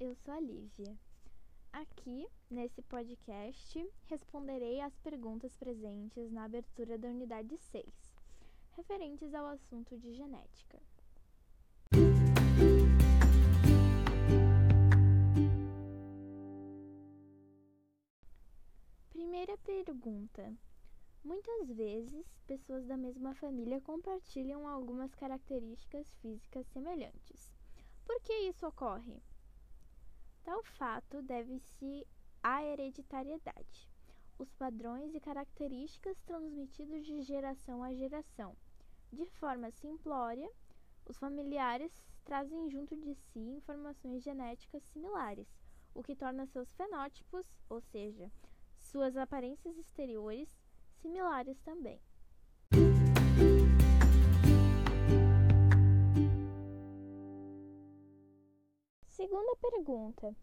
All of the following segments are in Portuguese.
sou a Lívia. Aqui, nesse podcast, responderei às perguntas presentes na abertura da unidade 6, referentes ao assunto de genética. Primeira pergunta: Muitas vezes, pessoas da mesma família compartilham algumas características físicas semelhantes. Por que isso ocorre? Tal fato deve-se à hereditariedade, os padrões e características transmitidos de geração a geração. De forma simplória, os familiares trazem junto de si informações genéticas similares, o que torna seus fenótipos, ou seja, suas aparências exteriores, similares também. Segunda pergunta.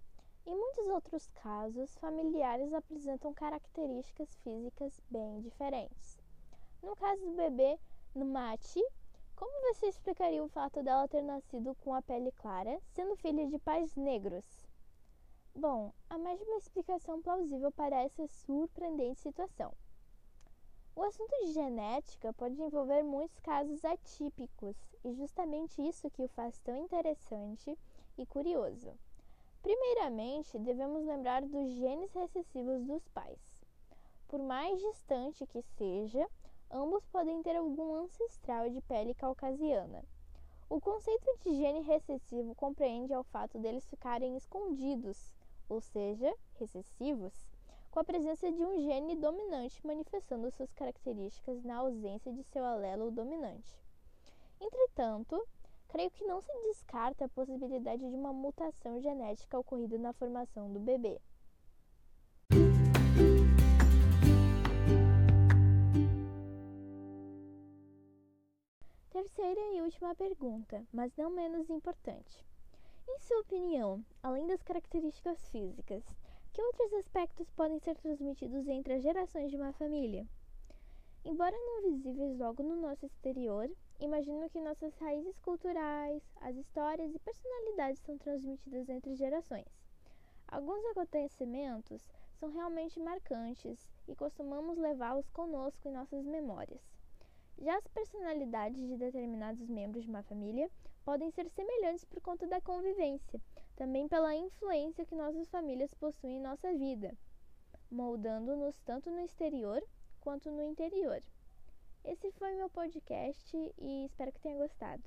Em muitos outros casos, familiares apresentam características físicas bem diferentes. No caso do bebê no mate, como você explicaria o fato dela ter nascido com a pele clara, sendo filha de pais negros? Bom, a mais uma explicação plausível para essa surpreendente situação. O assunto de genética pode envolver muitos casos atípicos, e justamente isso que o faz tão interessante e curioso. Primeiramente, devemos lembrar dos genes recessivos dos pais. Por mais distante que seja, ambos podem ter algum ancestral de pele caucasiana. O conceito de gene recessivo compreende ao fato deles ficarem escondidos, ou seja, recessivos, com a presença de um gene dominante manifestando suas características na ausência de seu alelo dominante. Entretanto, creio que não se descarta a possibilidade de uma mutação genética ocorrida na formação do bebê. Terceira e última pergunta, mas não menos importante. Em sua opinião, além das características físicas, que outros aspectos podem ser transmitidos entre as gerações de uma família? Embora não visíveis logo no nosso exterior, imagino que nossas raízes culturais, as histórias e personalidades são transmitidas entre gerações. Alguns acontecimentos são realmente marcantes e costumamos levá-los conosco em nossas memórias. Já as personalidades de determinados membros de uma família podem ser semelhantes por conta da convivência, também pela influência que nossas famílias possuem em nossa vida, moldando-nos tanto no exterior quanto no interior. Esse foi meu podcast e espero que tenha gostado.